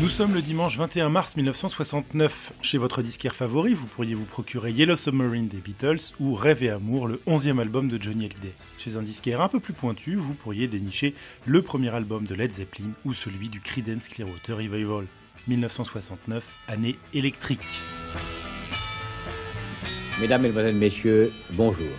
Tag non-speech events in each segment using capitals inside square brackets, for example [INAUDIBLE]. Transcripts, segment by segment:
Nous sommes le dimanche 21 mars 1969. Chez votre disquaire favori, vous pourriez vous procurer Yellow Submarine des Beatles ou Rêve et Amour, le 11e album de Johnny Hallyday. Chez un disquaire un peu plus pointu, vous pourriez dénicher le premier album de Led Zeppelin ou celui du Creedence Clearwater Revival. 1969, année électrique. Mesdames, Mesdemoiselles, Messieurs, bonjour.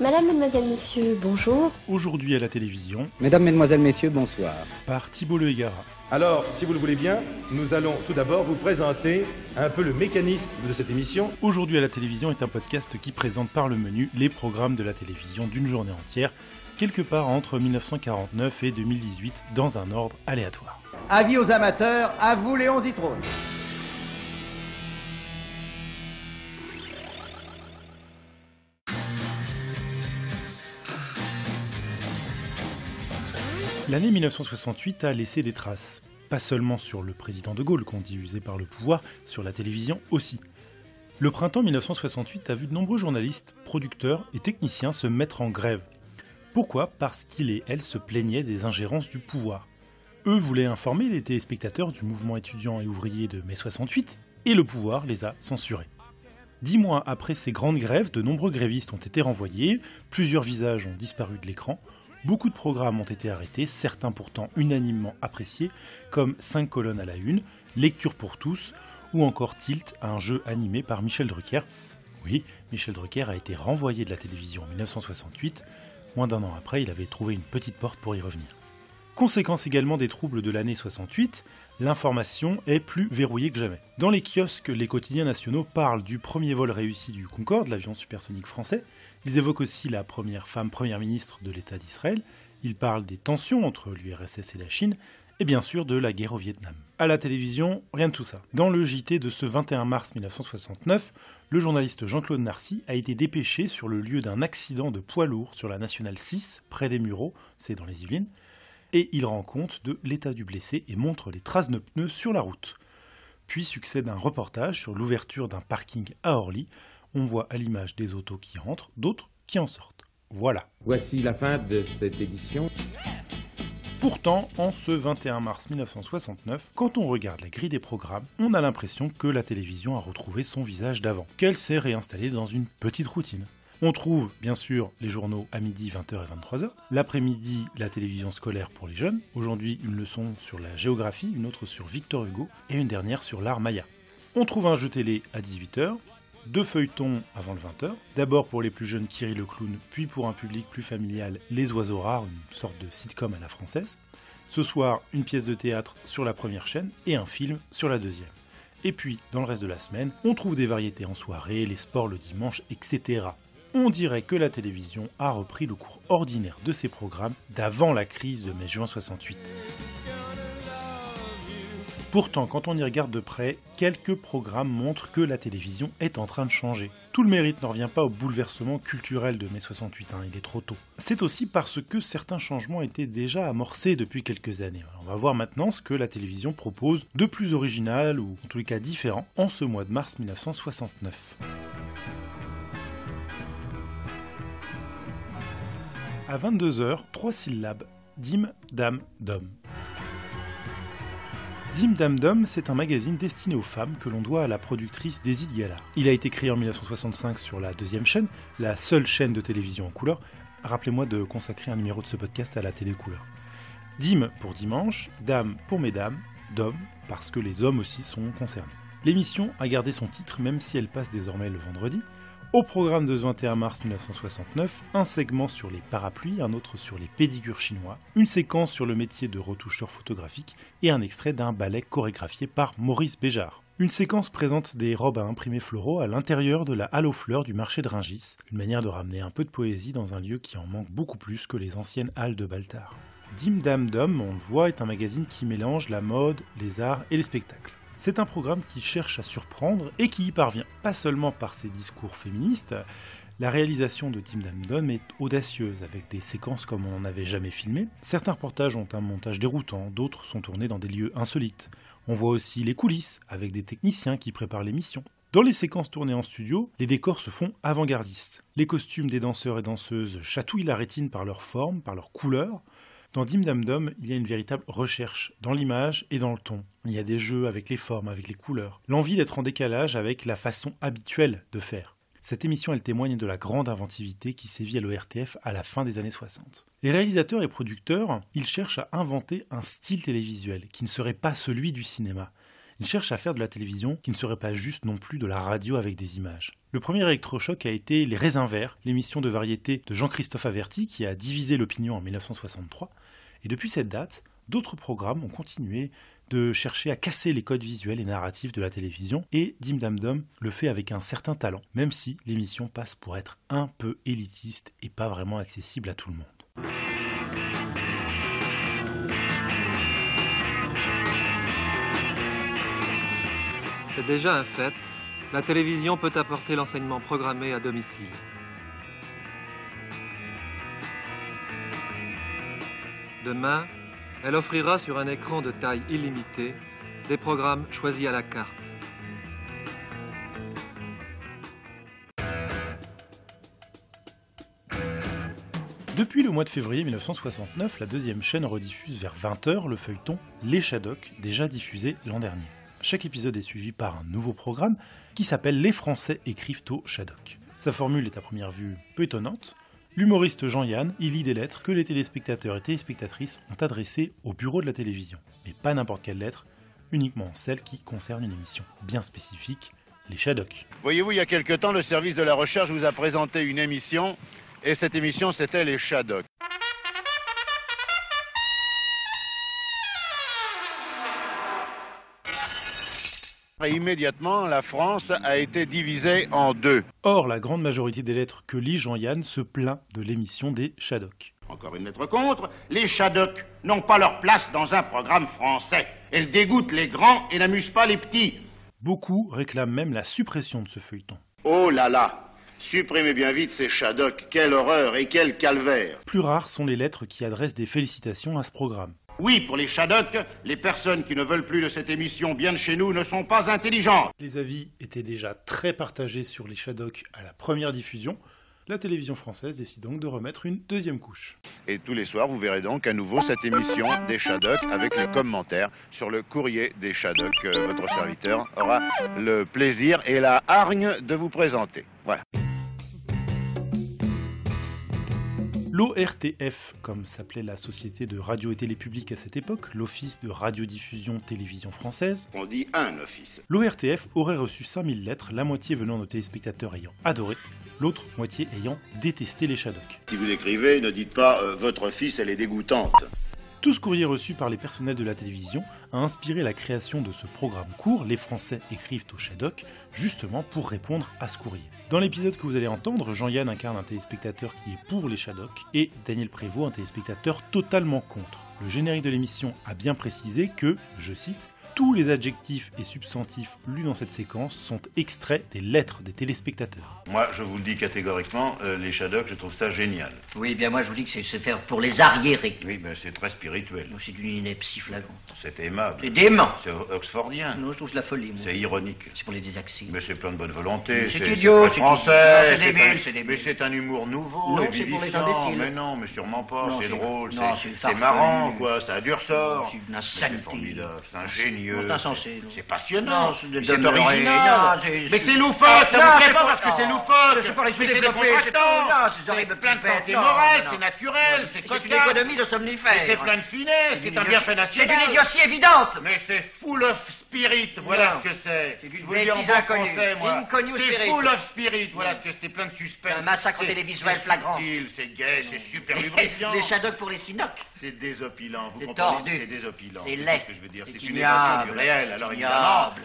Madame, Mademoiselle, Monsieur, bonjour. Aujourd'hui à la télévision, Mesdames, Mesdemoiselles, Messieurs, bonsoir. par Thibault Le Hégara. Alors, si vous le voulez bien, nous allons tout d'abord vous présenter un peu le mécanisme de cette émission. Aujourd'hui à la télévision est un podcast qui présente par le menu les programmes de la télévision d'une journée entière, quelque part entre 1949 et 2018, dans un ordre aléatoire. Avis aux amateurs, à vous Léon Zitrone. L'année 1968 a laissé des traces, pas seulement sur le président de Gaulle qu'on dit usé par le pouvoir, sur la télévision aussi. Le printemps 1968 a vu de nombreux journalistes, producteurs et techniciens se mettre en grève. Pourquoi? Parce qu'ils et elles se plaignaient des ingérences du pouvoir. Eux voulaient informer les téléspectateurs du mouvement étudiant et ouvrier de mai 68, et le pouvoir les a censurés. Dix mois après ces grandes grèves, de nombreux grévistes ont été renvoyés, plusieurs visages ont disparu de l'écran, beaucoup de programmes ont été arrêtés, certains pourtant unanimement appréciés, comme 5 colonnes à la une, Lecture pour tous, ou encore Tilt, un jeu animé par Michel Drucker. Oui, Michel Drucker a été renvoyé de la télévision en 1968, moins d'un an après il avait trouvé une petite porte pour y revenir. Conséquence également des troubles de l'année 68, l'information est plus verrouillée que jamais. Dans les kiosques, les quotidiens nationaux parlent du premier vol réussi du Concorde, l'avion supersonique français. Ils évoquent aussi la première femme première ministre de l'État d'Israël. Ils parlent des tensions entre l'URSS et la Chine, et bien sûr de la guerre au Vietnam. À la télévision, rien de tout ça. Dans le JT de ce 21 mars 1969, le journaliste Jean-Claude Narcy a été dépêché sur le lieu d'un accident de poids lourd sur la nationale 6, près des Mureaux, c'est dans les Yvelines, et il rend compte de l'état du blessé et montre les traces de pneus sur la route. Puis succède un reportage sur l'ouverture d'un parking à Orly. On voit à l'image des autos qui rentrent, d'autres qui en sortent. Voilà. Voici la fin de cette édition. Pourtant, en ce 21 mars 1969, quand on regarde la grille des programmes, on a l'impression que la télévision a retrouvé son visage d'avant, qu'elle s'est réinstallée dans une petite routine. On trouve bien sûr les journaux à midi 20h et 23h, l'après-midi la télévision scolaire pour les jeunes, aujourd'hui une leçon sur la géographie, une autre sur Victor Hugo et une dernière sur l'art maya. On trouve un jeu télé à 18h, deux feuilletons avant le 20h, d'abord pour les plus jeunes Kiri le clown, puis pour un public plus familial Les oiseaux rares, une sorte de sitcom à la française. Ce soir, une pièce de théâtre sur la première chaîne et un film sur la deuxième. Et puis, dans le reste de la semaine, on trouve des variétés en soirée, les sports le dimanche, etc. On dirait que la télévision a repris le cours ordinaire de ses programmes d'avant la crise de mai-juin 68. Pourtant, quand on y regarde de près, quelques programmes montrent que la télévision est en train de changer. Tout le mérite ne revient pas au bouleversement culturel de mai 68, hein, il est trop tôt. C'est aussi parce que certains changements étaient déjà amorcés depuis quelques années. On va voir maintenant ce que la télévision propose de plus original, ou en tous les cas différent, en ce mois de mars 1969. À 22h, trois syllabes. Dim, dam, dom. Dim Dam Dom, c'est un magazine destiné aux femmes que l'on doit à la productrice Daisy Gallard. Il a été créé en 1965 sur la deuxième chaîne, la seule chaîne de télévision en couleur. Rappelez-moi de consacrer un numéro de ce podcast à la télé couleur. Dim pour dimanche, Dame pour mesdames, Dom parce que les hommes aussi sont concernés. L'émission a gardé son titre même si elle passe désormais le vendredi. Au programme de ce 21 mars 1969, un segment sur les parapluies, un autre sur les pédicures chinois, une séquence sur le métier de retoucheur photographique et un extrait d'un ballet chorégraphié par Maurice Béjart. Une séquence présente des robes à imprimer floraux à l'intérieur de la halle aux fleurs du marché de Ringis, une manière de ramener un peu de poésie dans un lieu qui en manque beaucoup plus que les anciennes halles de Baltard. Dim Dam Dom, on le voit, est un magazine qui mélange la mode, les arts et les spectacles. C'est un programme qui cherche à surprendre et qui y parvient, pas seulement par ses discours féministes, la réalisation de Tim Damdom est audacieuse, avec des séquences comme on n'avait jamais filmé. Certains reportages ont un montage déroutant, d'autres sont tournés dans des lieux insolites. On voit aussi les coulisses, avec des techniciens qui préparent l'émission. Dans les séquences tournées en studio, les décors se font avant-gardistes. Les costumes des danseurs et danseuses chatouillent la rétine par leur forme, par leur couleur. Dans Dim Dam Dom, il y a une véritable recherche dans l'image et dans le ton. Il y a des jeux avec les formes, avec les couleurs, l'envie d'être en décalage avec la façon habituelle de faire. Cette émission, elle témoigne de la grande inventivité qui sévit à l'ORTF à la fin des années 60. Les réalisateurs et producteurs, ils cherchent à inventer un style télévisuel qui ne serait pas celui du cinéma. Ils cherchent à faire de la télévision qui ne serait pas juste non plus de la radio avec des images. Le premier électrochoc a été Les Raisins Verts, l'émission de variété de Jean-Christophe Averti qui a divisé l'opinion en 1963. Et depuis cette date, d'autres programmes ont continué de chercher à casser les codes visuels et narratifs de la télévision, et Dim Dam Dom le fait avec un certain talent, même si l'émission passe pour être un peu élitiste et pas vraiment accessible à tout le monde. C'est déjà un fait, la télévision peut apporter l'enseignement programmé à domicile. Demain, elle offrira sur un écran de taille illimitée des programmes choisis à la carte. Depuis le mois de février 1969, la deuxième chaîne rediffuse vers 20h le feuilleton Les Shadocks, déjà diffusé l'an dernier. Chaque épisode est suivi par un nouveau programme qui s'appelle Les Français écrivent au Shadok. Sa formule est à première vue peu étonnante. L'humoriste Jean-Yann y lit des lettres que les téléspectateurs et téléspectatrices ont adressées au bureau de la télévision. Mais pas n'importe quelle lettre, uniquement celles qui concernent une émission bien spécifique, les Shadocks. Voyez-vous, il y a quelque temps, le service de la recherche vous a présenté une émission, et cette émission, c'était les Shadocks. Et immédiatement, la France a été divisée en deux. Or, la grande majorité des lettres que lit Jean-Yann se plaint de l'émission des Shadocks. Encore une lettre contre. Les Shadocks n'ont pas leur place dans un programme français. Elles dégoûtent les grands et n'amusent pas les petits. Beaucoup réclament même la suppression de ce feuilleton. Oh là là Supprimez bien vite ces Shadocks, quelle horreur et quel calvaire Plus rares sont les lettres qui adressent des félicitations à ce programme. Oui, pour les Shadocks, les personnes qui ne veulent plus de cette émission bien de chez nous ne sont pas intelligentes. Les avis étaient déjà très partagés sur les Shadocks à la première diffusion. La télévision française décide donc de remettre une deuxième couche. Et tous les soirs, vous verrez donc à nouveau cette émission des Shadocks avec les commentaires sur le courrier des Shadocks que votre serviteur aura le plaisir et la hargne de vous présenter. Voilà. L'ORTF, comme s'appelait la société de radio et télé publique à cette époque, l'Office de radiodiffusion télévision française, On dit un office. l'ORTF aurait reçu 5000 lettres, la moitié venant de téléspectateurs ayant adoré, l'autre moitié ayant détesté les Shadocks. Si vous écrivez, ne dites pas euh, votre office, elle est dégoûtante. Tout ce courrier reçu par les personnels de la télévision a inspiré la création de ce programme court, Les Français écrivent au Shadok, justement pour répondre à ce courrier. Dans l'épisode que vous allez entendre, Jean-Yann incarne un téléspectateur qui est pour les Shadok et Daniel Prévost un téléspectateur totalement contre. Le générique de l'émission a bien précisé que, je cite, tous les adjectifs et substantifs lus dans cette séquence sont extraits des lettres des téléspectateurs. Moi, je vous le dis catégoriquement, euh, les Shadocks, je trouve ça génial. Oui, bien moi je vous dis que c'est se faire pour les arriérés. Oui, mais c'est très spirituel. C'est d'une ineptie flagrante. C'est aimable. C'est dément. C'est oxfordien. Non, je trouve de la folie. C'est ironique. C'est pour les désaxés. Mais c'est plein de bonne volonté. C'est idiot, c'est- français. c'est débile, un- c'est débile. Mais c'est un humour nouveau Non, c'est pour les imbéciles. Mais non, mais sûrement pas. C'est drôle. c'est- marrant, quoi. C'est un dur sort. C'est une Mais insanité. C'est formidable. C'est ingénieux. C'est c'est-. C'est passionnant. C'est C'est original. c'est- Mais c'est- c'est loufoque. Ah, Ça vous plaît c'est pas parce que c'est loufoque. C'est Mais c'est sous-développés, décontractant. c'est c'est C'est plein de santé morale. C'est naturel. C'est C'est une économie de somnifères. C'est plein de finesse. C'est un bienfait C'est national. d'une idiotie évidente. Mais c'est full of spirit, voilà Non. ce que c'est. Je vous le dis en bon français, moi. C'est full of spirit, voilà ce que c'est, plein de suspense. Un massacre télévisuel c'est flagrant. C'est gay, c'est super Les, [LAUGHS] lubrifiant. les Shadocks pour les Sinocs. C'est désopilant, vous comprenez. C'est désopilant. C'est laid. ce que je veux dire. C'est C'est une évasion ignoble. du réel, alors évidemment. ignoble.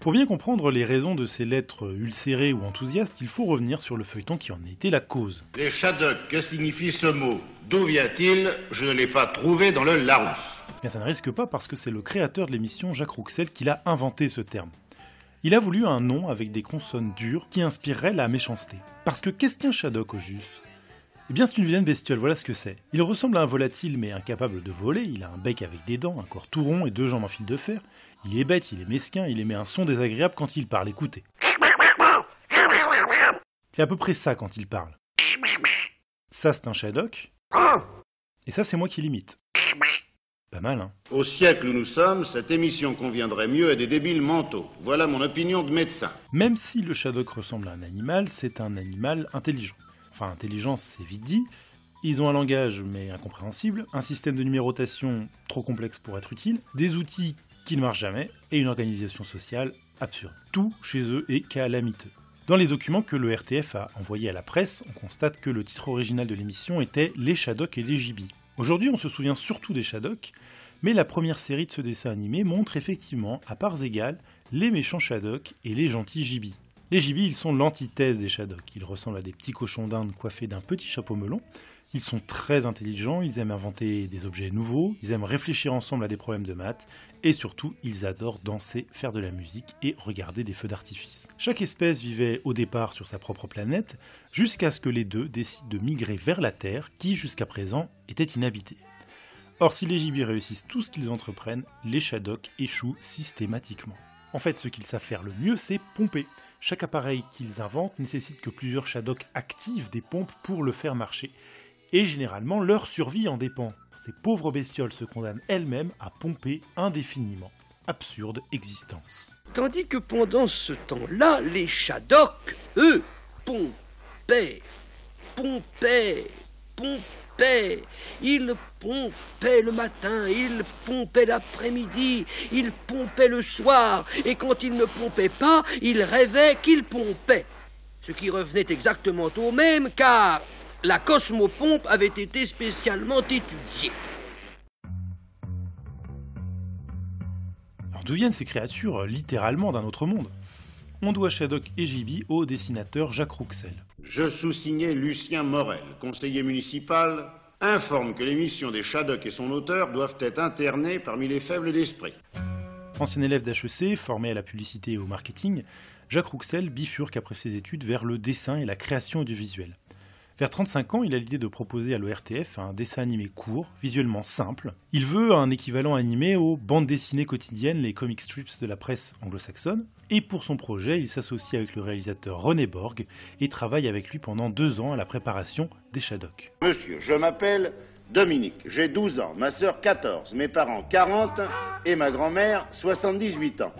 Pour bien comprendre les raisons de ces lettres ulcérées ou enthousiastes, il faut revenir sur le feuilleton qui en a été la cause. Les Shadocks, que signifie ce mot? D'où vient-il? Je ne l'ai pas trouvé dans le Larousse. Bien, ça ne risque pas parce que c'est le créateur de l'émission, Jacques Rouxel, qui l'a inventé ce terme. Il a voulu un nom avec des consonnes dures qui inspireraient la méchanceté. Parce que qu'est-ce qu'un Shadok au juste? Eh bien, c'est une vilaine bestiole, voilà ce que c'est. Il ressemble à un volatile mais incapable de voler, il a un bec avec des dents, un corps tout rond et deux jambes en fil de fer. Il est bête, il est mesquin, il émet un son désagréable quand il parle, écoutez. Fait à peu près ça quand il parle. Ça, c'est un Shadok. Et ça, c'est moi qui limite. Pas mal, hein Au siècle où nous sommes, cette émission conviendrait mieux à des débiles mentaux. Voilà mon opinion de médecin. Même si le Shadok ressemble à un animal, c'est un animal intelligent. Enfin, intelligence, c'est vite dit. Ils ont un langage, mais incompréhensible, un système de numérotation trop complexe pour être utile, des outils qui ne marchent jamais, et une organisation sociale absurde. Tout chez eux est calamiteux. Dans les documents que le RTF a envoyés à la presse, on constate que le titre original de l'émission était Les Shadok et les Gibis. Aujourd'hui, on se souvient surtout des Shadok, mais la première série de ce dessin animé montre effectivement, à parts égales, les méchants Shadok et les gentils Gibis. Les Gibis, ils sont l'antithèse des Shadok. Ils ressemblent à des petits cochons d'Inde coiffés d'un petit chapeau melon. Ils sont très intelligents, ils aiment inventer des objets nouveaux, ils aiment réfléchir ensemble à des problèmes de maths, et surtout, ils adorent danser, faire de la musique et regarder des feux d'artifice. Chaque espèce vivait au départ sur sa propre planète, jusqu'à ce que les deux décident de migrer vers la Terre, qui jusqu'à présent était inhabitée. Or, si les gibis réussissent tout ce qu'ils entreprennent, les Shadok échouent systématiquement. En fait, ce qu'ils savent faire le mieux, c'est pomper. Chaque appareil qu'ils inventent nécessite que plusieurs Shadok activent des pompes pour le faire marcher, et généralement leur survie en dépend. Ces pauvres bestioles se condamnent elles-mêmes à pomper indéfiniment. Absurde existence. Tandis que pendant ce temps-là, les Shadok, eux, pompaient, pompaient, pompaient. Ils pompaient le matin, ils pompaient l'après-midi, ils pompaient le soir, et quand ils ne pompaient pas, ils rêvaient qu'ils pompaient. Ce qui revenait exactement au même, car la cosmopompe avait été spécialement étudiée. Alors d'où viennent ces créatures euh, littéralement d'un autre monde? On doit Shadok et Gibi au dessinateur Jacques Rouxel. Je sous-signais Lucien Morel, conseiller municipal, informe que l'émission des Shadok et son auteur doivent être internés parmi les faibles d'esprit. Ancien élève d'HEC, formé à la publicité et au marketing, Jacques Rouxel bifurque après ses études vers le dessin et la création audiovisuelle. Vers 35 ans, il a l'idée de proposer à l'ORTF un dessin animé court, visuellement simple. Il veut un équivalent animé aux bandes dessinées quotidiennes, les comic strips de la presse anglo-saxonne. Et pour son projet, il s'associe avec le réalisateur René Borg et travaille avec lui pendant deux ans à la préparation des Shadok. Monsieur, je m'appelle Dominique, j'ai 12 ans, ma sœur 14, mes parents 40 et ma grand-mère 78 ans.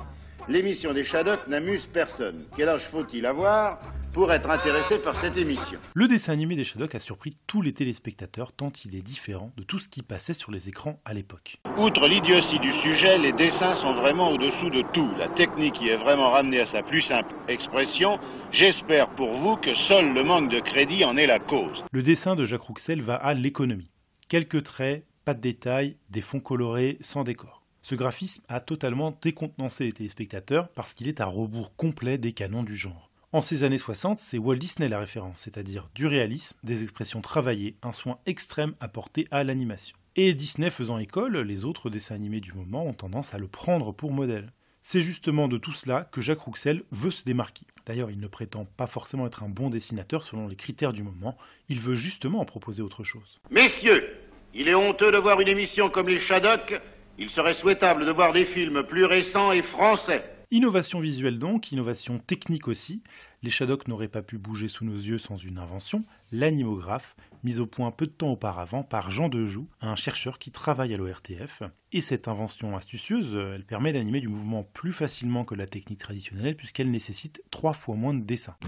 L'émission des Shadok n'amuse personne. Quel âge faut-il avoir? Pour être intéressé par cette émission. Le dessin animé des Shadok a surpris tous les téléspectateurs tant il est différent de tout ce qui passait sur les écrans à l'époque. Outre l'idiotie du sujet, les dessins sont vraiment au-dessous de tout. La technique y est vraiment ramenée à sa plus simple expression. J'espère pour vous que seul le manque de crédit en est la cause. Le dessin de Jacques Rouxel va à l'économie. Quelques traits, pas de détails, des fonds colorés sans décor. Ce graphisme a totalement décontenancé les téléspectateurs parce qu'il est à rebours complet des canons du genre. En ces années 60, c'est Walt Disney la référence, c'est-à-dire du réalisme, des expressions travaillées, un soin extrême apporté à l'animation. Et Disney faisant école, les autres dessins animés du moment ont tendance à le prendre pour modèle. C'est justement de tout cela que Jacques Rouxel veut se démarquer. D'ailleurs, il ne prétend pas forcément être un bon dessinateur selon les critères du moment, il veut justement en proposer autre chose. Messieurs, il est honteux de voir une émission comme les Shadok, il serait souhaitable de voir des films plus récents et français. Innovation visuelle donc, innovation technique aussi. Les Shadok n'auraient pas pu bouger sous nos yeux sans une invention, l'animographe, mise au point peu de temps auparavant par Jean Dejoux, un chercheur qui travaille à l'ORTF. Et cette invention astucieuse, elle permet d'animer du mouvement plus facilement que la technique traditionnelle puisqu'elle nécessite trois fois moins de dessins.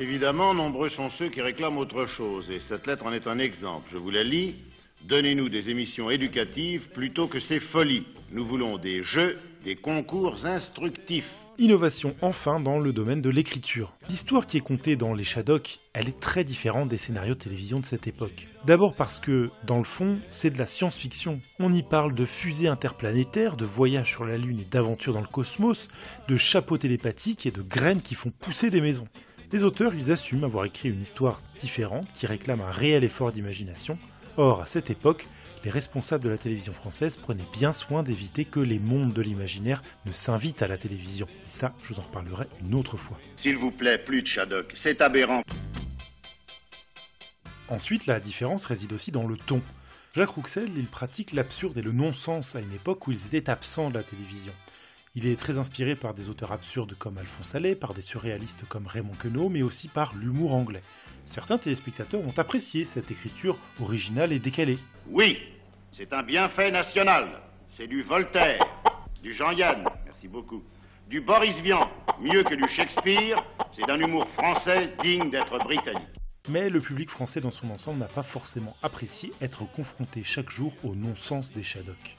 Évidemment, nombreux sont ceux qui réclament autre chose, et cette lettre en est un exemple. Je vous la lis. Donnez-nous des émissions éducatives plutôt que ces folies. Nous voulons des jeux, des concours instructifs. Innovation enfin dans le domaine de l'écriture. L'histoire qui est contée dans les Shadok, elle est très différente des scénarios de télévision de cette époque. D'abord parce que, dans le fond, c'est de la science-fiction. On y parle de fusées interplanétaires, de voyages sur la Lune et d'aventures dans le cosmos, de chapeaux télépathiques et de graines qui font pousser des maisons. Les auteurs, ils assument avoir écrit une histoire différente qui réclame un réel effort d'imagination. Or, à cette époque, les responsables de la télévision française prenaient bien soin d'éviter que les mondes de l'imaginaire ne s'invitent à la télévision. Et ça, je vous en reparlerai une autre fois. S'il vous plaît, plus de Shadok, c'est aberrant. Ensuite, la différence réside aussi dans le ton. Jacques Rouxel, il pratique l'absurde et le non-sens à une époque où ils étaient absents de la télévision. Il est très inspiré par des auteurs absurdes comme Alphonse Allais, par des surréalistes comme Raymond Queneau, mais aussi par l'humour anglais. Certains téléspectateurs ont apprécié cette écriture originale et décalée. Oui, c'est un bienfait national. C'est du Voltaire, du Jean-Yann, merci beaucoup, du Boris Vian, mieux que du Shakespeare. C'est d'un humour français digne d'être britannique. Mais le public français dans son ensemble n'a pas forcément apprécié être confronté chaque jour au non-sens des Shadocks.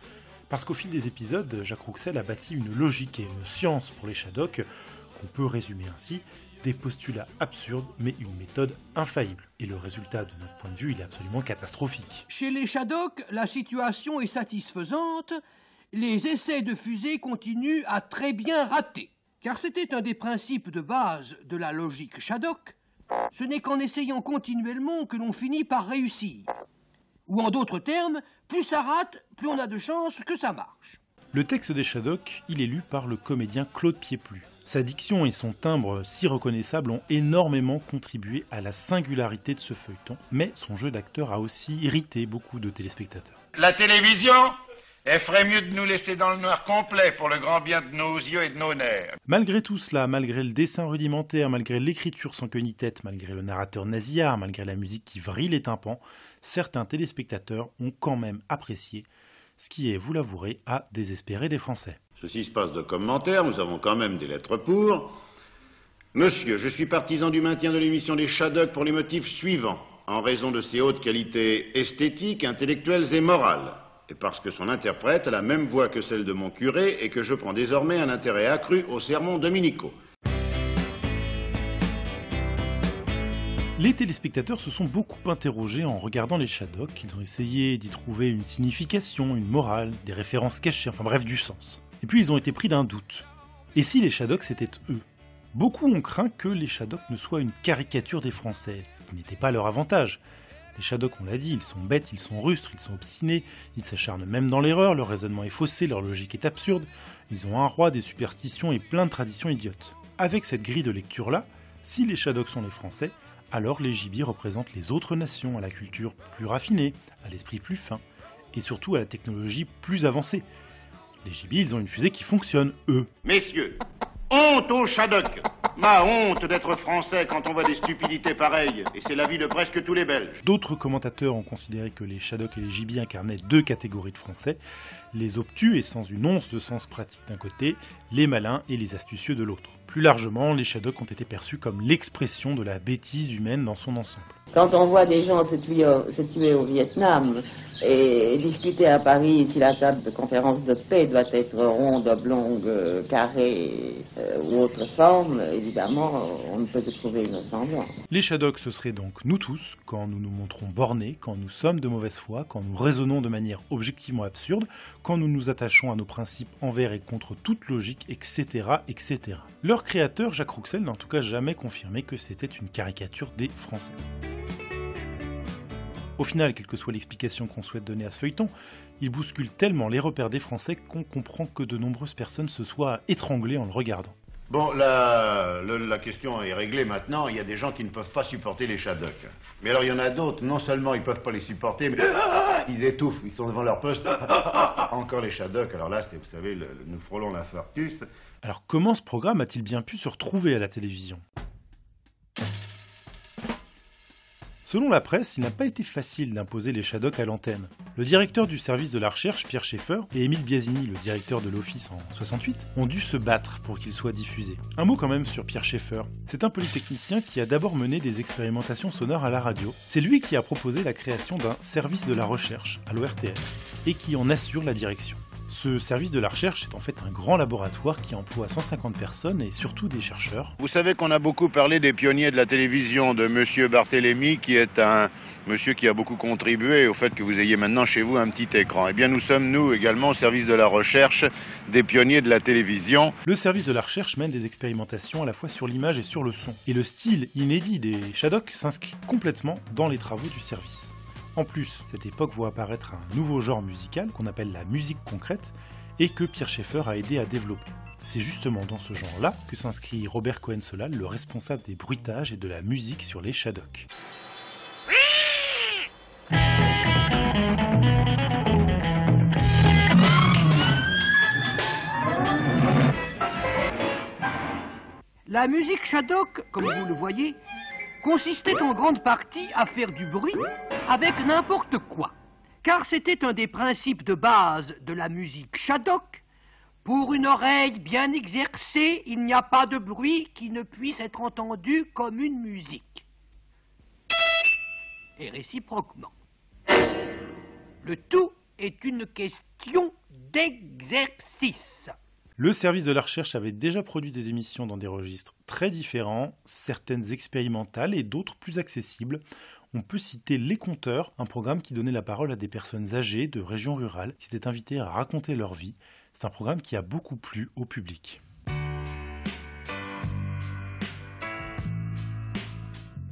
Parce qu'au fil des épisodes, Jacques Rouxel a bâti une logique et une science pour les Shadocks, qu'on peut résumer ainsi des postulats absurdes mais une méthode infaillible. Et le résultat de notre point de vue, il est absolument catastrophique. Chez les Shadocks, la situation est satisfaisante. Les essais de fusée continuent à très bien rater. Car c'était un des principes de base de la logique Shadok. Ce n'est qu'en essayant continuellement que l'on finit par réussir. Ou en d'autres termes, plus ça rate, plus on a de chances que ça marche. Le texte des Shadocks, il est lu par le comédien Claude Pieplu. Sa diction et son timbre si reconnaissables ont énormément contribué à la singularité de ce feuilleton, mais son jeu d'acteur a aussi irrité beaucoup de téléspectateurs. La télévision elle ferait mieux de nous laisser dans le noir complet pour le grand bien de nos yeux et de nos nerfs. Malgré tout cela, malgré le dessin rudimentaire, malgré l'écriture sans queue ni tête, malgré le narrateur nasillard, malgré la musique qui vrille les tympans, certains téléspectateurs ont quand même apprécié, ce qui est, vous l'avouerez, à désespérer des Français. Ceci se passe de commentaires, nous avons quand même des lettres pour. Monsieur, je suis partisan du maintien de l'émission des Shadocks pour les motifs suivants. En raison de ses hautes qualités esthétiques, intellectuelles et morales et parce que son interprète a la même voix que celle de mon curé et que je prends désormais un intérêt accru aux sermons dominicaux. Les téléspectateurs se sont beaucoup interrogés en regardant les Shadocks, ils ont essayé d'y trouver une signification, une morale, des références cachées, enfin bref du sens. Et puis ils ont été pris d'un doute. Et si les Shadocks étaient eux? Beaucoup ont craint que les Shadocks ne soient une caricature des Français, ce qui n'était pas leur avantage. Les Shadocks, on l'a dit, ils sont bêtes, ils sont rustres, ils sont obstinés, ils s'acharnent même dans l'erreur, leur raisonnement est faussé, leur logique est absurde, ils ont un roi, des superstitions et plein de traditions idiotes. Avec cette grille de lecture-là, si les Shadocks sont les Français, alors les Gibis représentent les autres nations à la culture plus raffinée, à l'esprit plus fin, et surtout à la technologie plus avancée. Les Gibis, ils ont une fusée qui fonctionne, eux. Messieurs, honte aux Shadocks Ma honte d'être français quand on voit des stupidités pareilles, et c'est l'avis de presque tous les Belges. D'autres commentateurs ont considéré que les Shadocks et les Gibis incarnaient deux catégories de Français, les obtus et sans une once de sens pratique d'un côté, les malins et les astucieux de l'autre. Plus largement, les Shadocks ont été perçus comme l'expression de la bêtise humaine dans son ensemble. Quand on voit des gens se tuer, au, Vietnam et discuter à Paris si la table de conférence de paix doit être ronde, oblongue, carrée euh, ou autre forme, évidemment, on ne peut que trouver une ressemblance. Les Shadocks, ce serait donc nous tous, quand nous nous montrons bornés, quand nous sommes de mauvaise foi, quand nous raisonnons de manière objectivement absurde, quand nous nous attachons à nos principes envers et contre toute logique, etc., etc. Leur créateur, Jacques Rouxel, n'a en tout cas jamais confirmé que c'était une caricature des Français. Au final, quelle que soit l'explication qu'on souhaite donner à ce feuilleton, il bouscule tellement les repères des Français qu'on comprend que de nombreuses personnes se soient étranglées en le regardant. Bon, la, le- la question est réglée maintenant. Il y a des gens qui ne peuvent pas supporter les Shadocks. Mais alors, il y en a d'autres. Non seulement ils peuvent pas les supporter, mais [LAUGHS] ils étouffent. Ils sont devant leur poste. [LAUGHS] Encore les Shadocks. Alors là, c'est, vous savez, le- le- nous frôlons l'infarctus. Alors comment ce programme a-t-il bien pu se retrouver à la télévision? Selon la presse, il n'a pas été facile d'imposer les Shadocks à l'antenne. Le directeur du service de la recherche, Pierre Schaeffer, et Émile Biasini, le directeur de l'Office en 68, ont dû se battre pour qu'ils soient diffusés. Un mot quand même sur Pierre Schaeffer. C'est un polytechnicien qui a d'abord mené des expérimentations sonores à la radio. C'est lui qui a proposé la création d'un service de la recherche à l'ORTF et qui en assure la direction. Ce service de la recherche est en fait un grand laboratoire qui emploie 150 personnes et surtout des chercheurs. Vous savez qu'on a beaucoup parlé des pionniers de la télévision, de Monsieur Barthélémy, qui est un monsieur qui a beaucoup contribué au fait que vous ayez maintenant chez vous un petit écran. Eh bien, nous sommes, nous, également, au service de la recherche des pionniers de la télévision. Le service de la recherche mène des expérimentations à la fois sur l'image et sur le son. Et le style inédit des Shadocks s'inscrit complètement dans les travaux du service. En plus, cette époque voit apparaître un nouveau genre musical qu'on appelle la musique concrète et que Pierre Schaeffer a aidé à développer. C'est justement dans ce genre-là que s'inscrit Robert Cohen-Solal, le responsable des bruitages et de la musique sur les Shadocks. La musique Shadok, comme vous le voyez, consistait en grande partie à faire du bruit avec n'importe quoi, car c'était un des principes de base de la musique Shadok. Pour une oreille bien exercée, il n'y a pas de bruit qui ne puisse être entendu comme une musique. Et réciproquement. Le tout est une question d'exercice. Le service de la recherche avait déjà produit des émissions dans des registres très différents, certaines expérimentales et d'autres plus accessibles. On peut citer Les Conteurs, un programme qui donnait la parole à des personnes âgées de régions rurales qui étaient invitées à raconter leur vie. C'est un programme qui a beaucoup plu au public.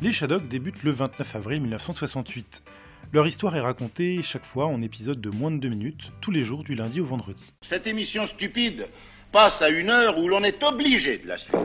Les Shadocks débutent le 29 avril 1968. Leur histoire est racontée chaque fois en épisodes de moins de deux minutes, tous les jours du lundi au vendredi. Cette émission stupide passe à une heure où l'on est obligé de la suivre.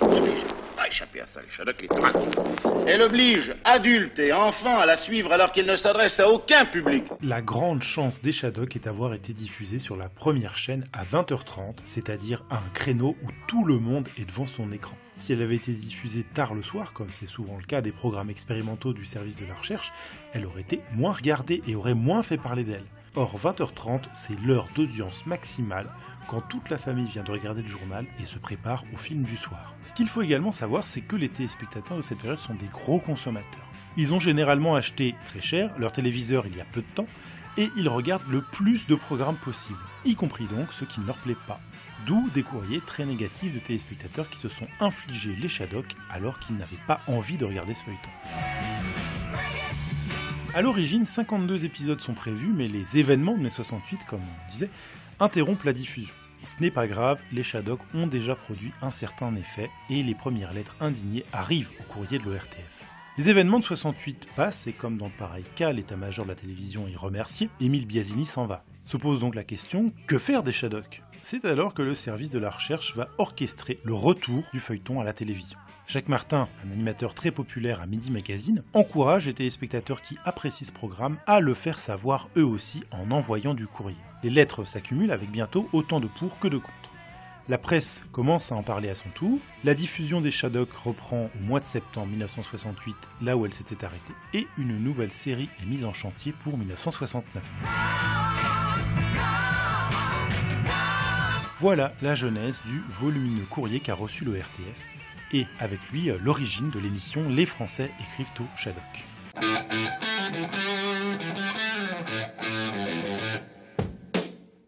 Obligé. Pas échapper à ça, les Shadocks les. Elle oblige adultes et enfants à la suivre alors qu'elle ne s'adresse à aucun public. La grande chance des Shadocks est d'avoir été diffusée sur la première chaîne à 20h30, c'est-à-dire à un créneau où tout le monde est devant son écran. Si elle avait été diffusée tard le soir, comme c'est souvent le cas des programmes expérimentaux du service de la recherche, elle aurait été moins regardée et aurait moins fait parler d'elle. Or, 20h30, c'est l'heure d'audience maximale quand toute la famille vient de regarder le journal et se prépare au film du soir. Ce qu'il faut également savoir, c'est que les téléspectateurs de cette période sont des gros consommateurs. Ils ont généralement acheté très cher leur téléviseur il y a peu de temps et ils regardent le plus de programmes possible, y compris donc ceux qui ne leur plaît pas. D'où des courriers très négatifs de téléspectateurs qui se sont infligés les Shadocks alors qu'ils n'avaient pas envie de regarder ce feuilleton. A l'origine, 52 épisodes sont prévus, mais les événements de mai 68, comme on disait, interrompent la diffusion. Ce n'est pas grave, les Shadocks ont déjà produit un certain effet et les premières lettres indignées arrivent au courrier de l'ORTF. Les événements de 68 passent et comme dans pareil cas, l'état-major de la télévision est remercié, Émile Biasini s'en va. Se pose donc la question, que faire des Shadocks? C'est alors que le service de la recherche va orchestrer le retour du feuilleton à la télévision. Jacques Martin, un animateur très populaire à Midi Magazine, encourage les téléspectateurs qui apprécient ce programme à le faire savoir eux aussi en envoyant du courrier. Les lettres s'accumulent avec bientôt autant de pour que de contre. La presse commence à en parler à son tour, la diffusion des Shadocks reprend au mois de septembre 1968, là où elle s'était arrêtée, et une nouvelle série est mise en chantier pour 1969. Voilà la genèse du volumineux courrier qu'a reçu le RTF, et avec lui l'origine de l'émission Les Français écrivent au Shadok.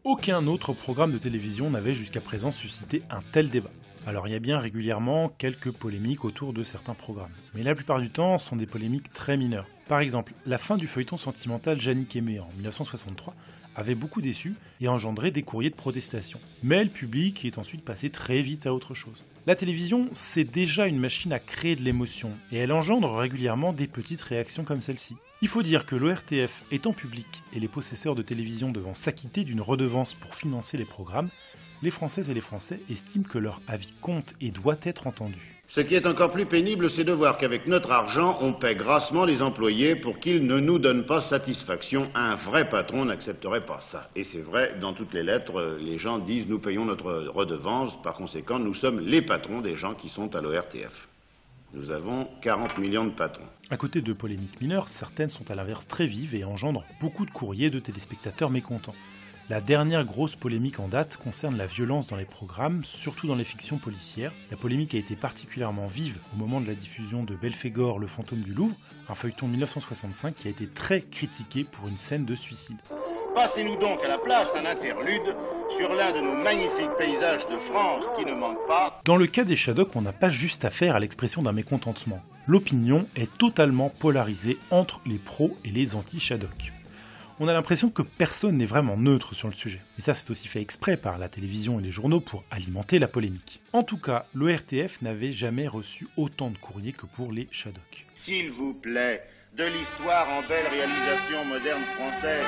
Aucun autre programme de télévision n'avait jusqu'à présent suscité un tel débat. Alors il y a bien régulièrement quelques polémiques autour de certains programmes, mais la plupart du temps sont des polémiques très mineures. Par exemple, la fin du feuilleton sentimental Jannick Aimé en 1963 avait beaucoup déçu et engendré des courriers de protestation. Mais le public est ensuite passé très vite à autre chose. La télévision, c'est déjà une machine à créer de l'émotion, et elle engendre régulièrement des petites réactions comme celle-ci. Il faut dire que l'ORTF étant public et les possesseurs de télévision devant s'acquitter d'une redevance pour financer les programmes, les Françaises et les Français estiment que leur avis compte et doit être entendu. Ce qui est encore plus pénible, c'est de voir qu'avec notre argent, on paie grassement les employés pour qu'ils ne nous donnent pas satisfaction. Un vrai patron n'accepterait pas ça. Et c'est vrai, dans toutes les lettres, les gens disent nous payons notre redevance, par conséquent, nous sommes les patrons des gens qui sont à l'ORTF. Nous avons 40 millions de patrons. À côté de polémiques mineures, certaines sont à l'inverse très vives et engendrent beaucoup de courriers de téléspectateurs mécontents. La dernière grosse polémique en date concerne la violence dans les programmes, surtout dans les fictions policières. La polémique a été particulièrement vive au moment de la diffusion de Belphégor, le fantôme du Louvre, un feuilleton de 1965 qui a été très critiqué pour une scène de suicide. Passez-nous donc à la place un interlude sur l'un de nos magnifiques paysages de France qui ne manque pas. Dans le cas des Shadocks, on n'a pas juste affaire à l'expression d'un mécontentement. L'opinion est totalement polarisée entre les pros et les anti-Shadocks on a l'impression que personne n'est vraiment neutre sur le sujet. Et ça, c'est aussi fait exprès par la télévision et les journaux pour alimenter la polémique. En tout cas, l'ORTF n'avait jamais reçu autant de courriers que pour les Shadocks. S'il vous plaît, de l'histoire en belle réalisation moderne française,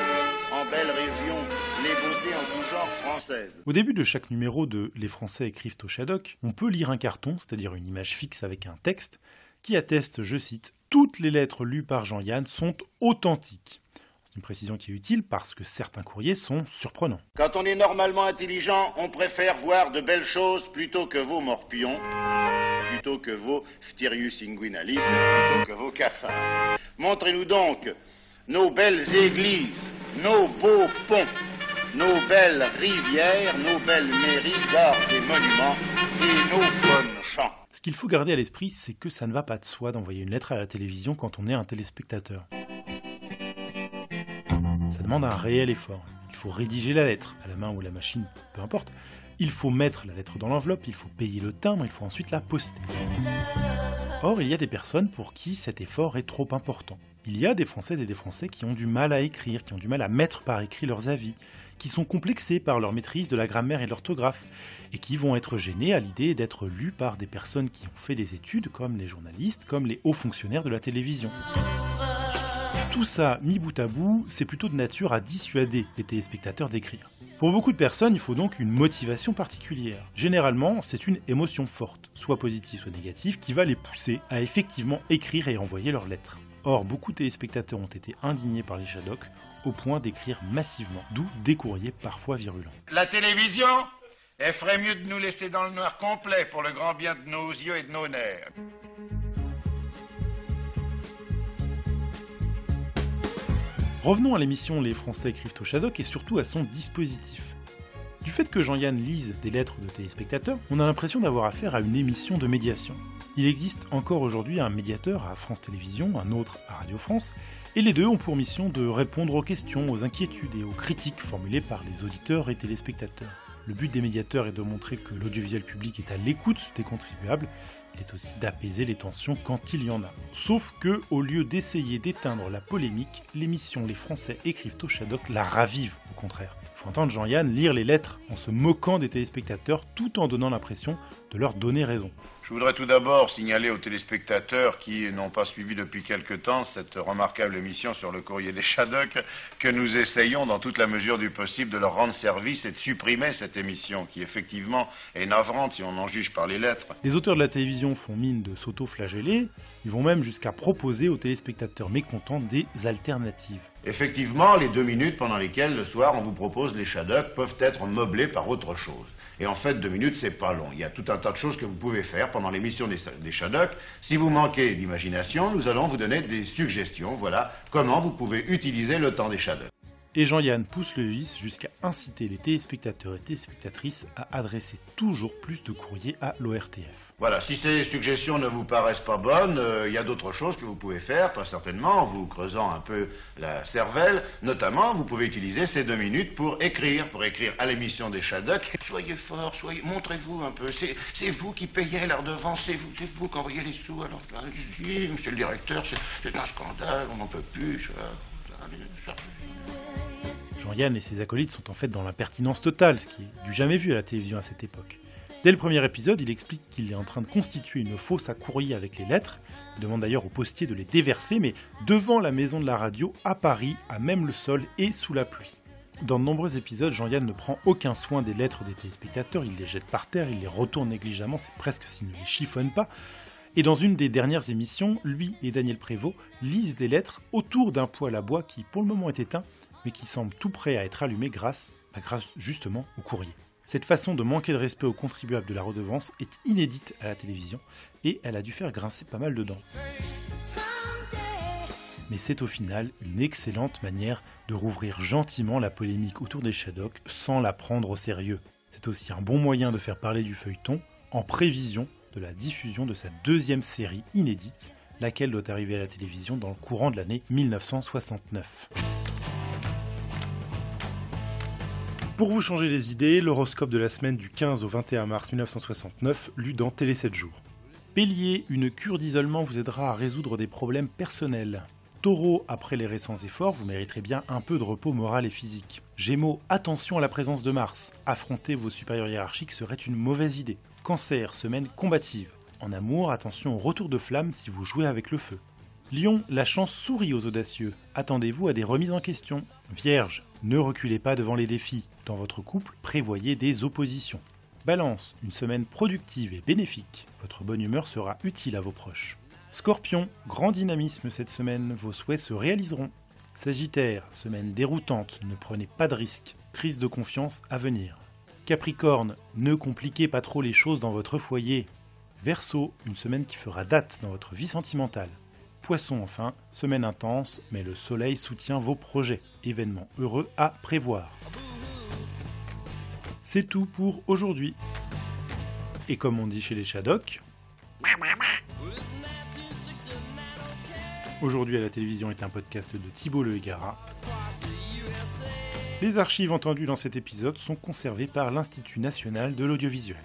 en belle région, les beautés en tout genre françaises. Au début de chaque numéro de Les Français écrivent au Shadok, on peut lire un carton, c'est-à-dire une image fixe avec un texte, qui atteste, je cite, Toutes les lettres lues par Jean-Yann sont authentiques une précision qui est utile parce que certains courriers sont surprenants. Quand on est normalement intelligent, on préfère voir de belles choses plutôt que vos morpions. plutôt que vos Phtyrius inguinalis, plutôt que vos cafards. Montrez-nous donc nos belles églises, nos beaux ponts, nos belles rivières, nos belles mairies, gares et monuments, et nos bonnes champs. Ce qu'il faut garder à l'esprit, c'est que ça ne va pas de soi d'envoyer une lettre à la télévision quand on est un téléspectateur. Ça demande un réel effort. Il faut rédiger la lettre, à la main ou à la machine, peu importe. Il faut mettre la lettre dans l'enveloppe, il faut payer le timbre, il faut ensuite la poster. Or, il y a des personnes pour qui cet effort est trop important. Il y a des Françaises et des Français qui ont du mal à écrire, qui ont du mal à mettre par écrit leurs avis, qui sont complexés par leur maîtrise de la grammaire et de l'orthographe, et qui vont être gênés à l'idée d'être lus par des personnes qui ont fait des études, comme les journalistes, comme les hauts fonctionnaires de la télévision. Tout ça, mis bout à bout, c'est plutôt de nature à dissuader les téléspectateurs d'écrire. Pour beaucoup de personnes, il faut donc une motivation particulière. Généralement, c'est une émotion forte, soit positive soit négative, qui va les pousser à effectivement écrire et envoyer leurs lettres. Or, beaucoup de téléspectateurs ont été indignés par les Shadocks au point d'écrire massivement, d'où des courriers parfois virulents. La télévision, elle ferait mieux de nous laisser dans le noir complet pour le grand bien de nos yeux et de nos nerfs. Revenons à l'émission Les Français écrivent au Shadok et surtout à son dispositif. Du fait que Jean-Yann lise des lettres de téléspectateurs, on a l'impression d'avoir affaire à une émission de médiation. Il existe encore aujourd'hui un médiateur à France Télévisions, un autre à Radio France, et les deux ont pour mission de répondre aux questions, aux inquiétudes et aux critiques formulées par les auditeurs et téléspectateurs. Le but des médiateurs est de montrer que l'audiovisuel public est à l'écoute des contribuables, est aussi d'apaiser les tensions quand il y en a. Sauf que, au lieu d'essayer d'éteindre la polémique, l'émission Les Français écrivent au Shadok la ravive, au contraire. Il faut entendre Jean-Yann lire les lettres en se moquant des téléspectateurs tout en donnant l'impression de leur donner raison. Je voudrais tout d'abord signaler aux téléspectateurs qui n'ont pas suivi depuis quelque temps cette remarquable émission sur le courrier des Shadocks que nous essayons dans toute la mesure du possible de leur rendre service et de supprimer cette émission qui effectivement est navrante si on en juge par les lettres. Les auteurs de la télévision font mine de s'auto-flageller, ils vont même jusqu'à proposer aux téléspectateurs mécontents des alternatives. Effectivement, les deux minutes pendant lesquelles le soir on vous propose les Shadocks peuvent être meublées par autre chose. Et en fait, deux minutes, c'est pas long. Il y a tout un tas de choses que vous pouvez faire pendant l'émission des, des. Si vous manquez d'imagination, nous allons vous donner des suggestions. Voilà comment vous pouvez utiliser le temps des Shadocks. Et Jean-Yann pousse le vice jusqu'à inciter les téléspectateurs et téléspectatrices à adresser toujours plus de courriers à l'ORTF. Voilà, si ces suggestions ne vous paraissent pas bonnes, il euh, y a d'autres choses que vous pouvez faire, très certainement, en vous creusant un peu la cervelle. Notamment, vous pouvez utiliser ces deux minutes pour écrire, pour écrire à l'émission des Shadocks. Soyez fort, soyez, montrez-vous un peu. C'est vous qui payez leur devant, c'est vous, c'est vous qui envoyez les sous. Alors, si, monsieur le directeur, c'est un scandale, on n'en peut plus. Jean-Yann et ses acolytes sont en fait dans l'impertinence totale, ce qui est du jamais vu à la télévision à cette époque. Dès le premier épisode, il explique qu'il est en train de constituer une fosse à courrier avec les lettres. Il demande d'ailleurs au postier de les déverser, mais devant la maison de la radio, à Paris, à même le sol et sous la pluie. Dans de nombreux épisodes, Jean-Yann ne prend aucun soin des lettres des téléspectateurs, il les jette par terre, il les retourne négligemment, c'est presque s'il ne les chiffonne pas. Et dans une des dernières émissions, lui et Daniel Prévost lisent des lettres autour d'un poêle à bois qui, pour le moment, est éteint, mais qui semble tout prêt à être allumé grâce, bah, grâce justement au courrier. Cette façon de manquer de respect aux contribuables de la redevance est inédite à la télévision et elle a dû faire grincer pas mal de dents. Mais c'est au final une excellente manière de rouvrir gentiment la polémique autour des Shadocks sans la prendre au sérieux. C'est aussi un bon moyen de faire parler du feuilleton en prévision de la diffusion de sa deuxième série inédite, laquelle doit arriver à la télévision dans le courant de l'année 1969. Pour vous changer les idées, l'horoscope de la semaine du 15 au 21 mars 1969, lu dans Télé 7 jours. Bélier, une cure d'isolement vous aidera à résoudre des problèmes personnels. Taureau, après les récents efforts, vous mériterez bien un peu de repos moral et physique. Gémeaux, attention à la présence de Mars. Affronter vos supérieurs hiérarchiques serait une mauvaise idée. Cancer, semaine combative. En amour, attention au retour de flamme si vous jouez avec le feu. Lion, la chance sourit aux audacieux. Attendez-vous à des remises en question. Vierge, ne reculez pas devant les défis. Dans votre couple, prévoyez des oppositions. Balance, une semaine productive et bénéfique. Votre bonne humeur sera utile à vos proches. Scorpion, grand dynamisme cette semaine, vos souhaits se réaliseront. Sagittaire, semaine déroutante, ne prenez pas de risques. Crise de confiance à venir. Capricorne, ne compliquez pas trop les choses dans votre foyer. Verseau, une semaine qui fera date dans votre vie sentimentale. Poisson enfin, semaine intense, mais le soleil soutient vos projets. Événements heureux à prévoir. C'est tout pour aujourd'hui. Et comme on dit chez les Shadocks, Aujourd'hui à la télévision est un podcast de Thibault Le Hégara. Les archives entendues dans cet épisode sont conservées par l'Institut national de l'audiovisuel.